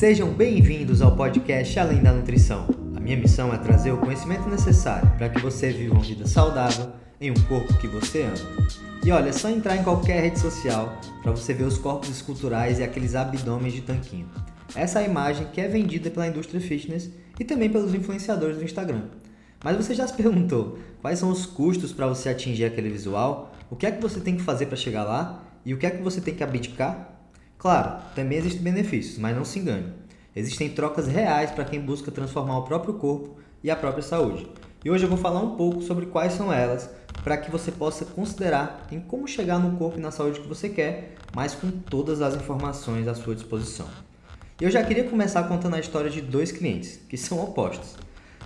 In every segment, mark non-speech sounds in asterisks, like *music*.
Sejam bem-vindos ao podcast Além da Nutrição. A minha missão é trazer o conhecimento necessário para que você viva uma vida saudável em um corpo que você ama. E olha, é só entrar em qualquer rede social para você ver os corpos esculturais e aqueles abdômenes de tanquinho. Essa é a imagem que é vendida pela indústria fitness e também pelos influenciadores do Instagram. Mas você já se perguntou quais são os custos para você atingir aquele visual? O que é que você tem que fazer para chegar lá? E o que é que você tem que abdicar? Claro, também existem benefícios, mas não se engane. Existem trocas reais para quem busca transformar o próprio corpo e a própria saúde. E hoje eu vou falar um pouco sobre quais são elas, para que você possa considerar em como chegar no corpo e na saúde que você quer, mas com todas as informações à sua disposição. Eu já queria começar contando a história de dois clientes, que são opostos.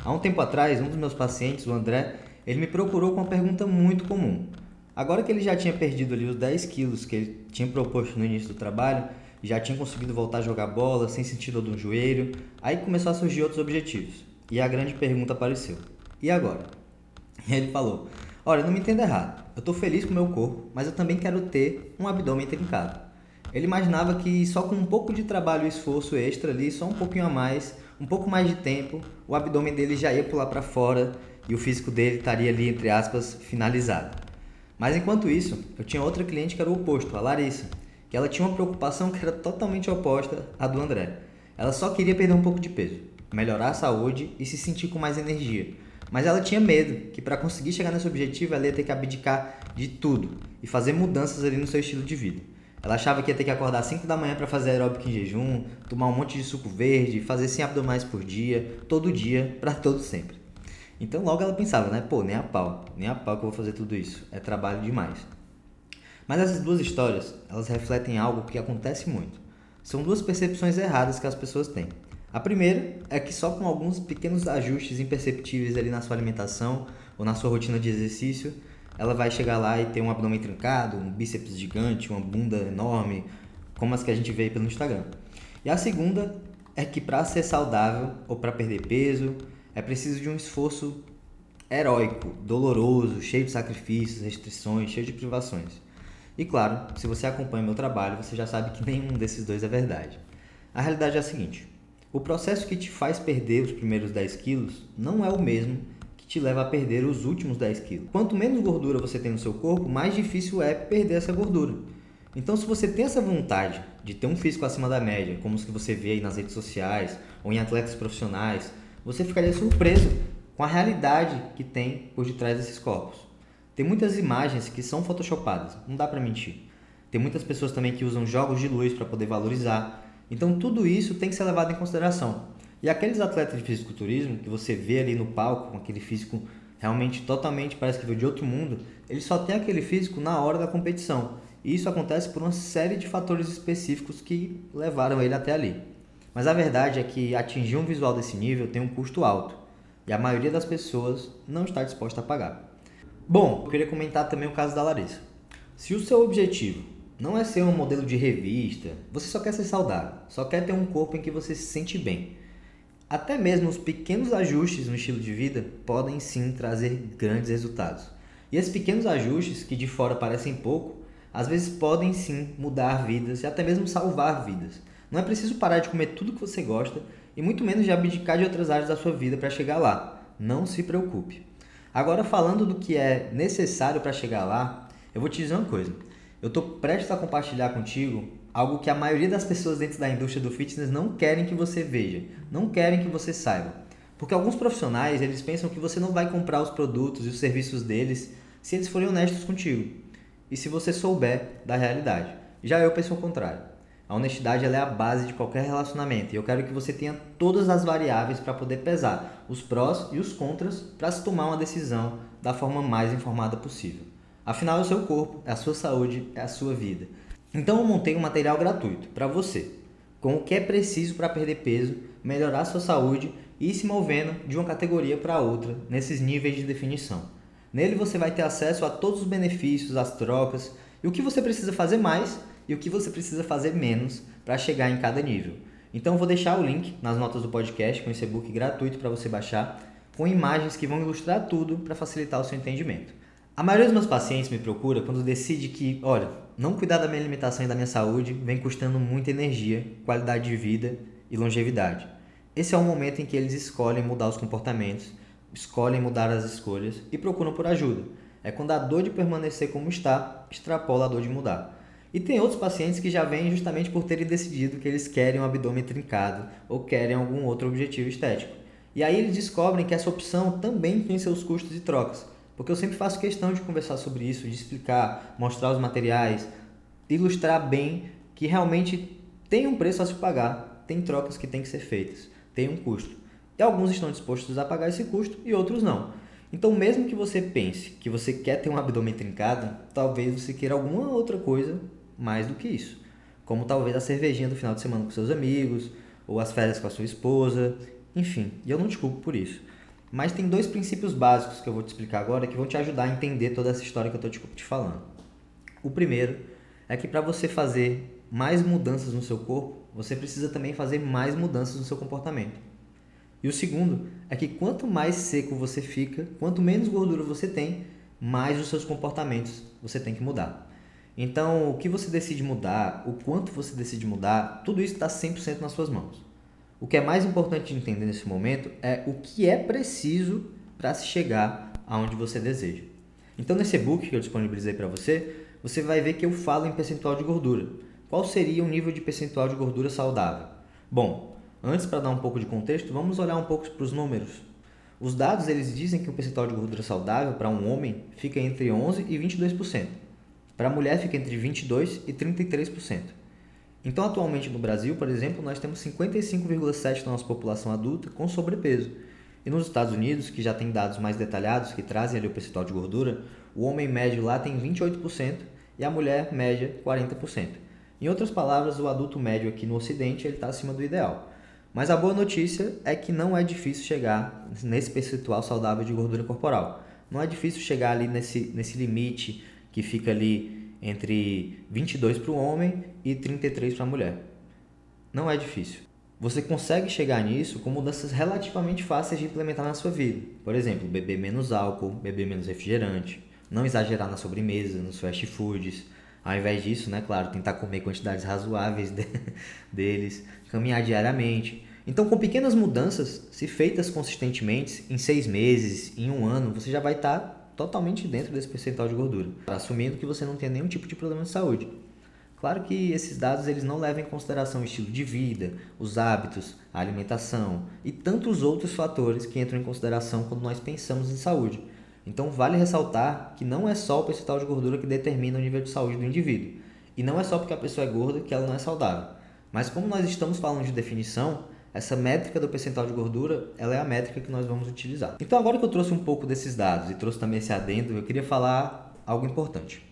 Há um tempo atrás, um dos meus pacientes, o André, ele me procurou com uma pergunta muito comum. Agora que ele já tinha perdido ali os 10 quilos que ele tinha proposto no início do trabalho, já tinha conseguido voltar a jogar bola sem sentir dor do joelho, aí começou a surgir outros objetivos. E a grande pergunta apareceu: e agora? *laughs* Ele falou: Olha, não me entenda errado, eu estou feliz com o meu corpo, mas eu também quero ter um abdômen trincado. Ele imaginava que só com um pouco de trabalho e esforço extra ali, só um pouquinho a mais, um pouco mais de tempo, o abdômen dele já ia pular para fora e o físico dele estaria ali, entre aspas, finalizado. Mas enquanto isso, eu tinha outra cliente que era o oposto, a Larissa, que ela tinha uma preocupação que era totalmente oposta à do André. Ela só queria perder um pouco de peso, melhorar a saúde e se sentir com mais energia. Mas ela tinha medo que para conseguir chegar nesse objetivo ela ia ter que abdicar de tudo e fazer mudanças ali no seu estilo de vida. Ela achava que ia ter que acordar às 5 da manhã para fazer aeróbico em jejum, tomar um monte de suco verde, fazer 100 abdominais por dia, todo dia, para todo sempre. Então logo ela pensava, né? Pô, nem a pau, nem a pau que eu vou fazer tudo isso. É trabalho demais. Mas essas duas histórias, elas refletem algo que acontece muito. São duas percepções erradas que as pessoas têm. A primeira é que só com alguns pequenos ajustes imperceptíveis ali na sua alimentação ou na sua rotina de exercício, ela vai chegar lá e ter um abdômen trincado, um bíceps gigante, uma bunda enorme, como as que a gente vê aí pelo Instagram. E a segunda é que para ser saudável ou para perder peso, é preciso de um esforço heróico, doloroso, cheio de sacrifícios, restrições, cheio de privações. E claro, se você acompanha meu trabalho, você já sabe que nenhum desses dois é verdade. A realidade é a seguinte: o processo que te faz perder os primeiros 10 quilos não é o mesmo que te leva a perder os últimos 10 quilos. Quanto menos gordura você tem no seu corpo, mais difícil é perder essa gordura. Então, se você tem essa vontade de ter um físico acima da média, como os que você vê aí nas redes sociais ou em atletas profissionais, você ficaria surpreso com a realidade que tem por detrás desses corpos. Tem muitas imagens que são photoshopadas, não dá para mentir. Tem muitas pessoas também que usam jogos de luz para poder valorizar. Então tudo isso tem que ser levado em consideração. E aqueles atletas de fisiculturismo que você vê ali no palco com aquele físico realmente totalmente parece que veio de outro mundo, eles só têm aquele físico na hora da competição. E isso acontece por uma série de fatores específicos que levaram ele até ali. Mas a verdade é que atingir um visual desse nível tem um custo alto e a maioria das pessoas não está disposta a pagar. Bom, eu queria comentar também o caso da Larissa. Se o seu objetivo não é ser um modelo de revista, você só quer ser saudável, só quer ter um corpo em que você se sente bem. Até mesmo os pequenos ajustes no estilo de vida podem sim trazer grandes resultados. E esses pequenos ajustes, que de fora parecem pouco, às vezes podem sim mudar vidas e até mesmo salvar vidas. Não é preciso parar de comer tudo que você gosta e muito menos de abdicar de outras áreas da sua vida para chegar lá. Não se preocupe. Agora, falando do que é necessário para chegar lá, eu vou te dizer uma coisa. Eu estou prestes a compartilhar contigo algo que a maioria das pessoas dentro da indústria do fitness não querem que você veja, não querem que você saiba. Porque alguns profissionais, eles pensam que você não vai comprar os produtos e os serviços deles se eles forem honestos contigo. E se você souber da realidade. Já eu penso o contrário. A honestidade é a base de qualquer relacionamento e eu quero que você tenha todas as variáveis para poder pesar os prós e os contras para se tomar uma decisão da forma mais informada possível. Afinal, é o seu corpo, é a sua saúde, é a sua vida. Então eu montei um material gratuito para você, com o que é preciso para perder peso, melhorar sua saúde e ir se movendo de uma categoria para outra nesses níveis de definição. Nele você vai ter acesso a todos os benefícios, as trocas e o que você precisa fazer mais e o que você precisa fazer menos para chegar em cada nível. Então eu vou deixar o link nas notas do podcast com esse e-book gratuito para você baixar, com imagens que vão ilustrar tudo para facilitar o seu entendimento. A maioria dos meus pacientes me procura quando decide que, olha, não cuidar da minha alimentação e da minha saúde vem custando muita energia, qualidade de vida e longevidade. Esse é o momento em que eles escolhem mudar os comportamentos, escolhem mudar as escolhas e procuram por ajuda. É quando a dor de permanecer como está extrapola a dor de mudar. E tem outros pacientes que já vêm justamente por terem decidido que eles querem um abdômen trincado ou querem algum outro objetivo estético. E aí eles descobrem que essa opção também tem seus custos e trocas. Porque eu sempre faço questão de conversar sobre isso, de explicar, mostrar os materiais, ilustrar bem que realmente tem um preço a se pagar, tem trocas que têm que ser feitas, tem um custo. E alguns estão dispostos a pagar esse custo e outros não. Então, mesmo que você pense que você quer ter um abdômen trincado, talvez você queira alguma outra coisa mais do que isso. Como talvez a cervejinha do final de semana com seus amigos, ou as férias com a sua esposa, enfim. E eu não te culpo por isso. Mas tem dois princípios básicos que eu vou te explicar agora que vão te ajudar a entender toda essa história que eu estou te falando. O primeiro é que para você fazer mais mudanças no seu corpo, você precisa também fazer mais mudanças no seu comportamento. E o segundo é que quanto mais seco você fica, quanto menos gordura você tem, mais os seus comportamentos você tem que mudar. Então, o que você decide mudar, o quanto você decide mudar, tudo isso está 100% nas suas mãos. O que é mais importante de entender nesse momento é o que é preciso para se chegar aonde você deseja. Então, nesse e-book que eu disponibilizei para você, você vai ver que eu falo em percentual de gordura. Qual seria o nível de percentual de gordura saudável? Bom, antes para dar um pouco de contexto, vamos olhar um pouco para os números. Os dados eles dizem que o percentual de gordura saudável para um homem fica entre 11 e 22%. Para a mulher fica entre 22% e 33%. Então, atualmente no Brasil, por exemplo, nós temos 55,7% da nossa população adulta com sobrepeso. E nos Estados Unidos, que já tem dados mais detalhados que trazem ali o percentual de gordura, o homem médio lá tem 28% e a mulher média 40%. Em outras palavras, o adulto médio aqui no Ocidente está acima do ideal. Mas a boa notícia é que não é difícil chegar nesse percentual saudável de gordura corporal. Não é difícil chegar ali nesse, nesse limite que fica ali entre 22 para o homem e 33 para a mulher. Não é difícil. Você consegue chegar nisso com mudanças relativamente fáceis de implementar na sua vida. Por exemplo, beber menos álcool, beber menos refrigerante, não exagerar na sobremesa, nos fast foods. Ao invés disso, né, claro, tentar comer quantidades razoáveis de, *laughs* deles, caminhar diariamente. Então, com pequenas mudanças, se feitas consistentemente, em seis meses, em um ano, você já vai estar tá totalmente dentro desse percentual de gordura, assumindo que você não tem nenhum tipo de problema de saúde. Claro que esses dados eles não levam em consideração o estilo de vida, os hábitos, a alimentação e tantos outros fatores que entram em consideração quando nós pensamos em saúde. Então vale ressaltar que não é só o percentual de gordura que determina o nível de saúde do indivíduo. E não é só porque a pessoa é gorda que ela não é saudável. Mas como nós estamos falando de definição, essa métrica do percentual de gordura, ela é a métrica que nós vamos utilizar. Então agora que eu trouxe um pouco desses dados e trouxe também esse adendo, eu queria falar algo importante.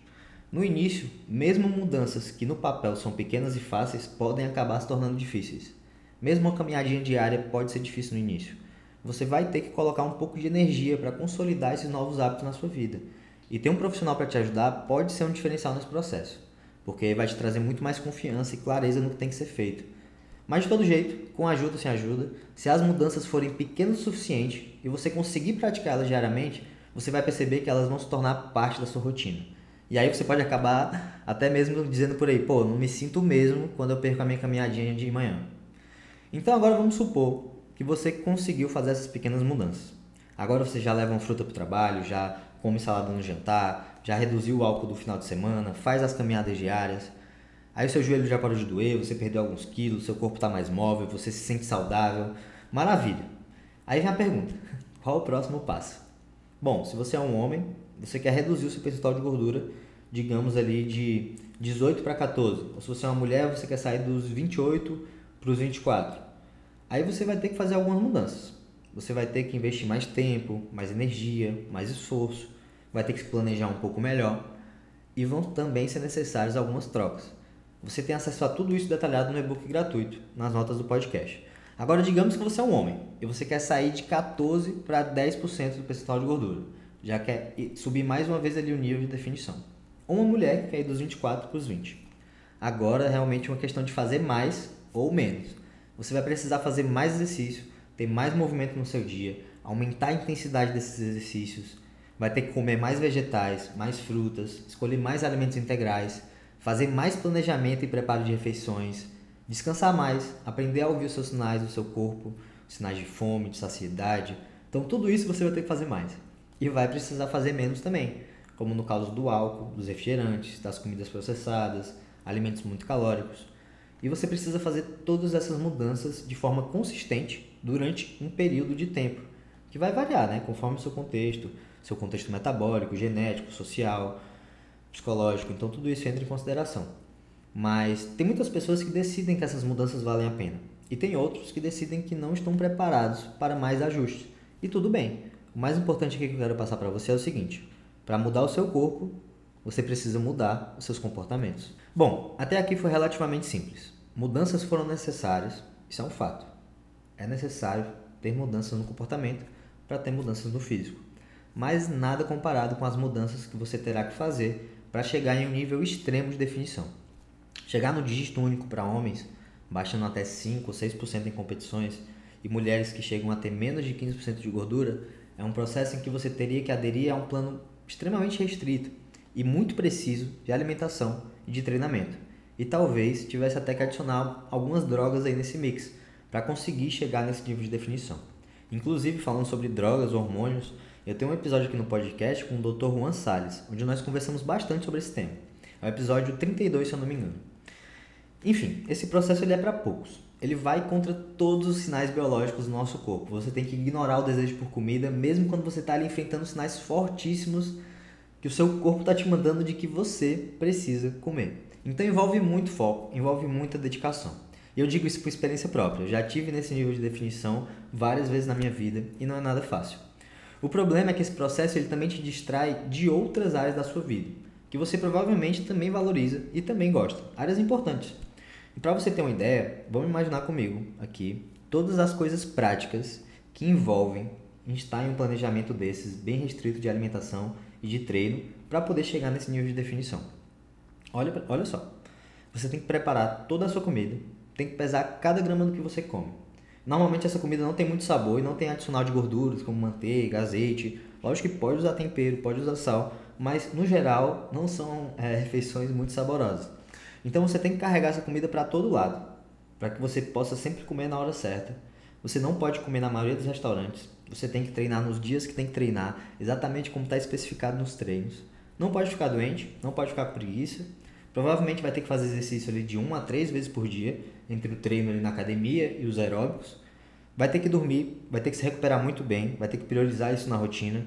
No início, mesmo mudanças que no papel são pequenas e fáceis podem acabar se tornando difíceis. Mesmo uma caminhadinha diária pode ser difícil no início. Você vai ter que colocar um pouco de energia para consolidar esses novos hábitos na sua vida. E ter um profissional para te ajudar pode ser um diferencial nesse processo, porque vai te trazer muito mais confiança e clareza no que tem que ser feito mas de todo jeito, com ajuda ou sem ajuda, se as mudanças forem pequenas o suficiente e você conseguir praticar elas diariamente, você vai perceber que elas vão se tornar parte da sua rotina. E aí você pode acabar até mesmo dizendo por aí, pô, não me sinto mesmo quando eu perco a minha caminhadinha de manhã. Então agora vamos supor que você conseguiu fazer essas pequenas mudanças. Agora você já leva uma fruta para o trabalho, já come salada no jantar, já reduziu o álcool do final de semana, faz as caminhadas diárias Aí seu joelho já parou de doer, você perdeu alguns quilos, seu corpo está mais móvel, você se sente saudável. Maravilha. Aí vem a pergunta: *laughs* qual o próximo passo? Bom, se você é um homem, você quer reduzir o seu percentual de gordura, digamos ali de 18 para 14. Ou se você é uma mulher, você quer sair dos 28 para os 24. Aí você vai ter que fazer algumas mudanças. Você vai ter que investir mais tempo, mais energia, mais esforço, vai ter que se planejar um pouco melhor e vão também ser necessárias algumas trocas. Você tem acesso a tudo isso detalhado no e-book gratuito, nas notas do podcast. Agora, digamos que você é um homem e você quer sair de 14 para 10% do percentual de gordura. Já quer subir mais uma vez ali o nível de definição. Ou uma mulher que quer ir dos 24 para os 20. Agora, é realmente uma questão de fazer mais ou menos. Você vai precisar fazer mais exercício, ter mais movimento no seu dia, aumentar a intensidade desses exercícios, vai ter que comer mais vegetais, mais frutas, escolher mais alimentos integrais, fazer mais planejamento e preparo de refeições, descansar mais, aprender a ouvir os seus sinais do seu corpo, sinais de fome, de saciedade. Então tudo isso você vai ter que fazer mais. E vai precisar fazer menos também, como no caso do álcool, dos refrigerantes, das comidas processadas, alimentos muito calóricos. E você precisa fazer todas essas mudanças de forma consistente durante um período de tempo, que vai variar, né, conforme o seu contexto, seu contexto metabólico, genético, social, psicológico. Então tudo isso entra em consideração. Mas tem muitas pessoas que decidem que essas mudanças valem a pena. E tem outros que decidem que não estão preparados para mais ajustes. E tudo bem. O mais importante que eu quero passar para você é o seguinte: para mudar o seu corpo, você precisa mudar os seus comportamentos. Bom, até aqui foi relativamente simples. Mudanças foram necessárias, isso é um fato. É necessário ter mudanças no comportamento para ter mudanças no físico. Mas nada comparado com as mudanças que você terá que fazer para chegar em um nível extremo de definição. Chegar no dígito único para homens, baixando até 5 ou 6% em competições, e mulheres que chegam a ter menos de 15% de gordura, é um processo em que você teria que aderir a um plano extremamente restrito e muito preciso de alimentação e de treinamento. E talvez tivesse até que adicionar algumas drogas aí nesse mix para conseguir chegar nesse nível de definição. Inclusive, falando sobre drogas, hormônios, eu tenho um episódio aqui no podcast com o Dr. Juan Salles, onde nós conversamos bastante sobre esse tema. É o episódio 32, se eu não me engano. Enfim, esse processo ele é para poucos. Ele vai contra todos os sinais biológicos do nosso corpo. Você tem que ignorar o desejo por comida, mesmo quando você está ali enfrentando sinais fortíssimos que o seu corpo está te mandando de que você precisa comer. Então envolve muito foco, envolve muita dedicação. E eu digo isso por experiência própria. Eu já tive nesse nível de definição várias vezes na minha vida e não é nada fácil. O problema é que esse processo ele também te distrai de outras áreas da sua vida, que você provavelmente também valoriza e também gosta, áreas importantes. E para você ter uma ideia, vamos imaginar comigo aqui todas as coisas práticas que envolvem estar em um planejamento desses bem restrito de alimentação e de treino para poder chegar nesse nível de definição. Olha, olha só, você tem que preparar toda a sua comida, tem que pesar cada grama do que você come. Normalmente essa comida não tem muito sabor e não tem adicional de gorduras como manteiga, azeite. Lógico que pode usar tempero, pode usar sal, mas no geral não são é, refeições muito saborosas. Então você tem que carregar essa comida para todo lado, para que você possa sempre comer na hora certa. Você não pode comer na maioria dos restaurantes. Você tem que treinar nos dias que tem que treinar, exatamente como está especificado nos treinos. Não pode ficar doente, não pode ficar com preguiça. Provavelmente vai ter que fazer exercício ali de uma a três vezes por dia, entre o treino ali na academia e os aeróbicos. Vai ter que dormir, vai ter que se recuperar muito bem, vai ter que priorizar isso na rotina,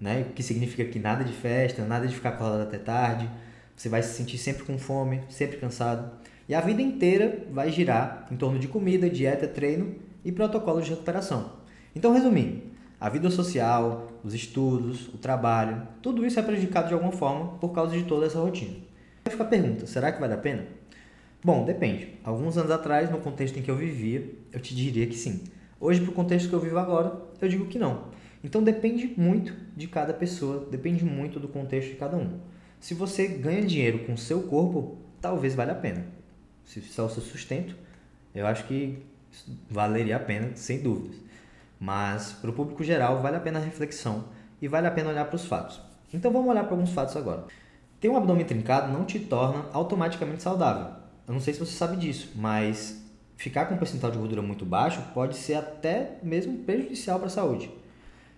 né? O que significa que nada de festa, nada de ficar acordado até tarde, você vai se sentir sempre com fome, sempre cansado. E a vida inteira vai girar em torno de comida, dieta, treino e protocolos de recuperação. Então, resumindo, a vida social, os estudos, o trabalho, tudo isso é prejudicado de alguma forma por causa de toda essa rotina. Fica a pergunta: será que vale a pena? Bom, depende. Alguns anos atrás, no contexto em que eu vivia, eu te diria que sim. Hoje, para o contexto que eu vivo agora, eu digo que não. Então depende muito de cada pessoa, depende muito do contexto de cada um. Se você ganha dinheiro com o seu corpo, talvez valha a pena. Se é o seu sustento, eu acho que valeria a pena, sem dúvidas. Mas para o público geral, vale a pena a reflexão e vale a pena olhar para os fatos. Então vamos olhar para alguns fatos agora. Ter um abdômen trincado não te torna automaticamente saudável. Eu não sei se você sabe disso, mas ficar com um percentual de gordura muito baixo pode ser até mesmo prejudicial para a saúde.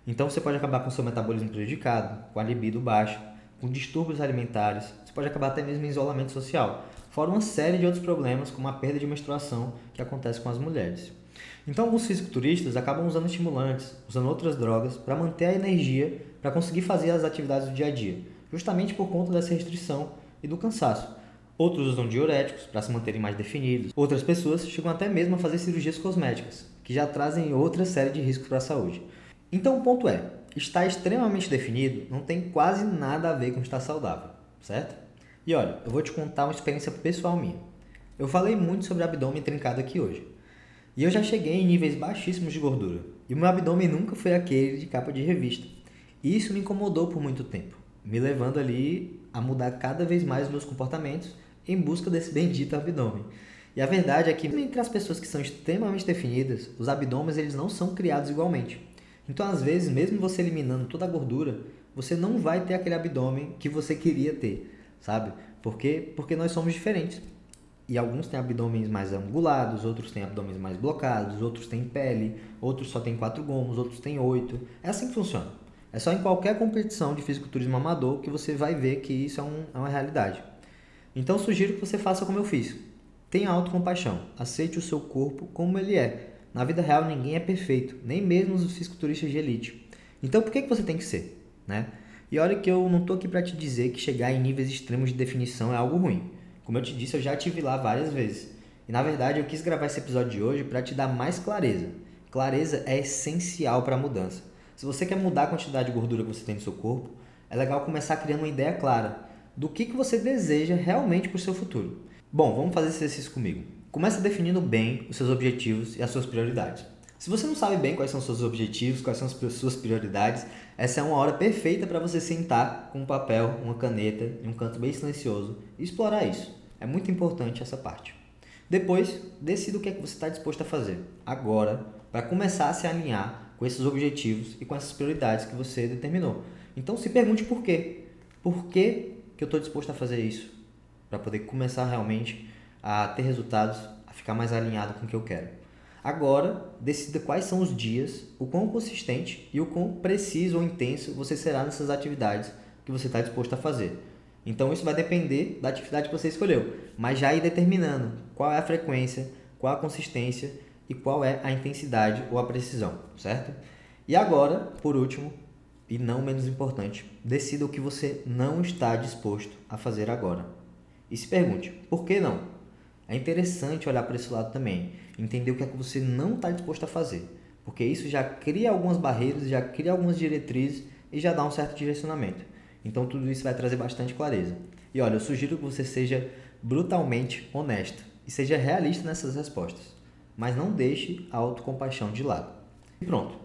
Então você pode acabar com seu metabolismo prejudicado, com a libido baixa, com distúrbios alimentares, você pode acabar até mesmo em isolamento social, fora uma série de outros problemas, como a perda de menstruação que acontece com as mulheres. Então, alguns fisiculturistas acabam usando estimulantes, usando outras drogas para manter a energia para conseguir fazer as atividades do dia a dia, justamente por conta dessa restrição e do cansaço. Outros usam diuréticos para se manterem mais definidos. Outras pessoas chegam até mesmo a fazer cirurgias cosméticas, que já trazem outra série de riscos para a saúde. Então, o ponto é: estar extremamente definido não tem quase nada a ver com estar saudável, certo? E olha, eu vou te contar uma experiência pessoal minha. Eu falei muito sobre abdômen trincado aqui hoje. E eu já cheguei em níveis baixíssimos de gordura. E o meu abdômen nunca foi aquele de capa de revista. E isso me incomodou por muito tempo, me levando ali a mudar cada vez mais meus comportamentos em busca desse bendito abdômen. E a verdade é que entre as pessoas que são extremamente definidas, os abdômenes eles não são criados igualmente. Então, às vezes, mesmo você eliminando toda a gordura, você não vai ter aquele abdômen que você queria ter, sabe? Porque porque nós somos diferentes. e alguns têm abdômenes mais angulados, outros têm abdômenes mais blocados, outros têm pele, outros só têm quatro gomos, outros têm oito. É assim que funciona. É só em qualquer competição de fisiculturismo amador que você vai ver que isso é, um, é uma realidade. Então sugiro que você faça como eu fiz. Tenha autocompaixão, aceite o seu corpo como ele é. Na vida real ninguém é perfeito, nem mesmo os fisiculturistas de elite. Então por que, que você tem que ser? Né? E olha que eu não estou aqui para te dizer que chegar em níveis extremos de definição é algo ruim. Como eu te disse, eu já tive lá várias vezes. E na verdade eu quis gravar esse episódio de hoje para te dar mais clareza. Clareza é essencial para a mudança. Se você quer mudar a quantidade de gordura que você tem no seu corpo, é legal começar criando uma ideia clara do que, que você deseja realmente para o seu futuro. Bom, vamos fazer esse exercício comigo. Comece definindo bem os seus objetivos e as suas prioridades. Se você não sabe bem quais são os seus objetivos, quais são as suas prioridades, essa é uma hora perfeita para você sentar com um papel, uma caneta em um canto bem silencioso e explorar isso. É muito importante essa parte. Depois, decida o que é que você está disposto a fazer agora para começar a se alinhar com esses objetivos e com essas prioridades que você determinou. Então se pergunte por quê. Por que, que eu estou disposto a fazer isso? Para poder começar realmente a ter resultados, a ficar mais alinhado com o que eu quero. Agora, decida quais são os dias, o quão consistente e o quão preciso ou intenso você será nessas atividades que você está disposto a fazer. Então isso vai depender da atividade que você escolheu, mas já ir determinando qual é a frequência, qual a consistência e qual é a intensidade ou a precisão, certo? E agora, por último, e não menos importante, decida o que você não está disposto a fazer agora. E se pergunte, por que não? É interessante olhar para esse lado também, entender o que é que você não está disposto a fazer, porque isso já cria algumas barreiras, já cria algumas diretrizes e já dá um certo direcionamento. Então tudo isso vai trazer bastante clareza. E olha, eu sugiro que você seja brutalmente honesto e seja realista nessas respostas, mas não deixe a autocompaixão de lado. E pronto.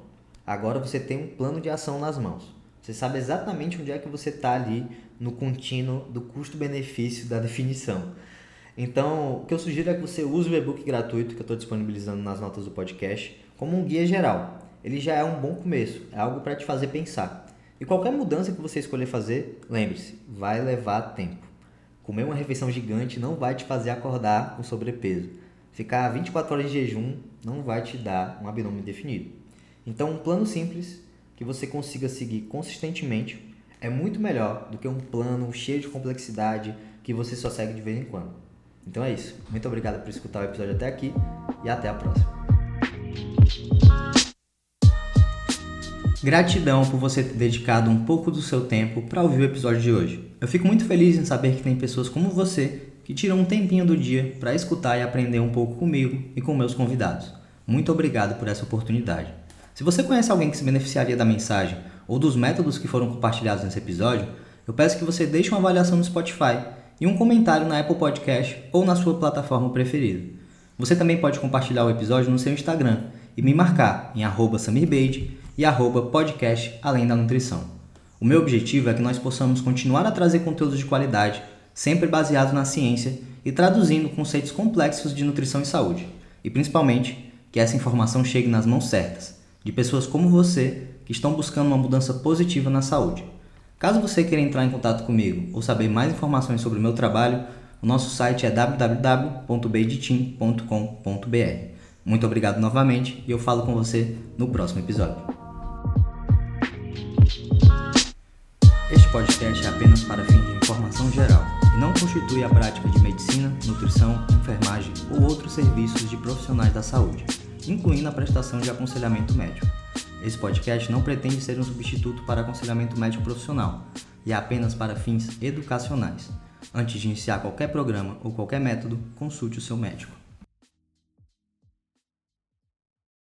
Agora você tem um plano de ação nas mãos. Você sabe exatamente onde é que você está ali no contínuo do custo-benefício da definição. Então, o que eu sugiro é que você use o e-book gratuito que eu estou disponibilizando nas notas do podcast como um guia geral. Ele já é um bom começo, é algo para te fazer pensar. E qualquer mudança que você escolher fazer, lembre-se, vai levar tempo. Comer uma refeição gigante não vai te fazer acordar com sobrepeso. Ficar 24 horas de jejum não vai te dar um abdômen definido. Então, um plano simples que você consiga seguir consistentemente é muito melhor do que um plano cheio de complexidade que você só segue de vez em quando. Então é isso. Muito obrigado por escutar o episódio até aqui e até a próxima. Gratidão por você ter dedicado um pouco do seu tempo para ouvir o episódio de hoje. Eu fico muito feliz em saber que tem pessoas como você que tiram um tempinho do dia para escutar e aprender um pouco comigo e com meus convidados. Muito obrigado por essa oportunidade. Se você conhece alguém que se beneficiaria da mensagem ou dos métodos que foram compartilhados nesse episódio, eu peço que você deixe uma avaliação no Spotify e um comentário na Apple Podcast ou na sua plataforma preferida. Você também pode compartilhar o episódio no seu Instagram e me marcar em @samirbeide e arroba podcast Além da Nutrição. O meu objetivo é que nós possamos continuar a trazer conteúdos de qualidade, sempre baseados na ciência e traduzindo conceitos complexos de nutrição e saúde. E principalmente, que essa informação chegue nas mãos certas, de pessoas como você que estão buscando uma mudança positiva na saúde. Caso você queira entrar em contato comigo ou saber mais informações sobre o meu trabalho, o nosso site é www.beiditeam.com.br. Muito obrigado novamente e eu falo com você no próximo episódio. Este podcast é apenas para fins de informação geral e não constitui a prática de medicina, nutrição, enfermagem ou outros serviços de profissionais da saúde, incluindo a prestação de aconselhamento médico. Esse podcast não pretende ser um substituto para aconselhamento médico profissional e é apenas para fins educacionais. Antes de iniciar qualquer programa ou qualquer método, consulte o seu médico.